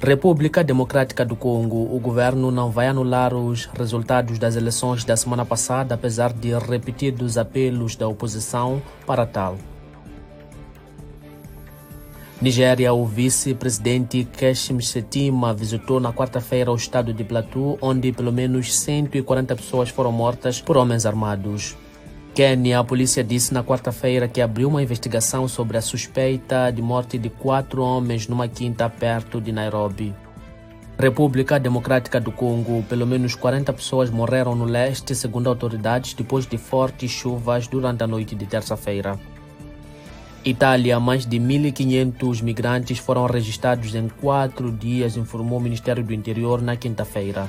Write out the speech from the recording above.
República Democrática do Congo, o governo não vai anular os resultados das eleições da semana passada, apesar de repetidos apelos da oposição para tal. Nigéria, o vice-presidente Kashim Shettima visitou na quarta-feira o estado de Plateau, onde pelo menos 140 pessoas foram mortas por homens armados. Quênia, a polícia disse na quarta-feira que abriu uma investigação sobre a suspeita de morte de quatro homens numa quinta perto de Nairobi. República Democrática do Congo, pelo menos 40 pessoas morreram no leste, segundo autoridades, depois de fortes chuvas durante a noite de terça-feira. Itália, mais de 1.500 migrantes foram registrados em quatro dias, informou o Ministério do Interior na quinta-feira.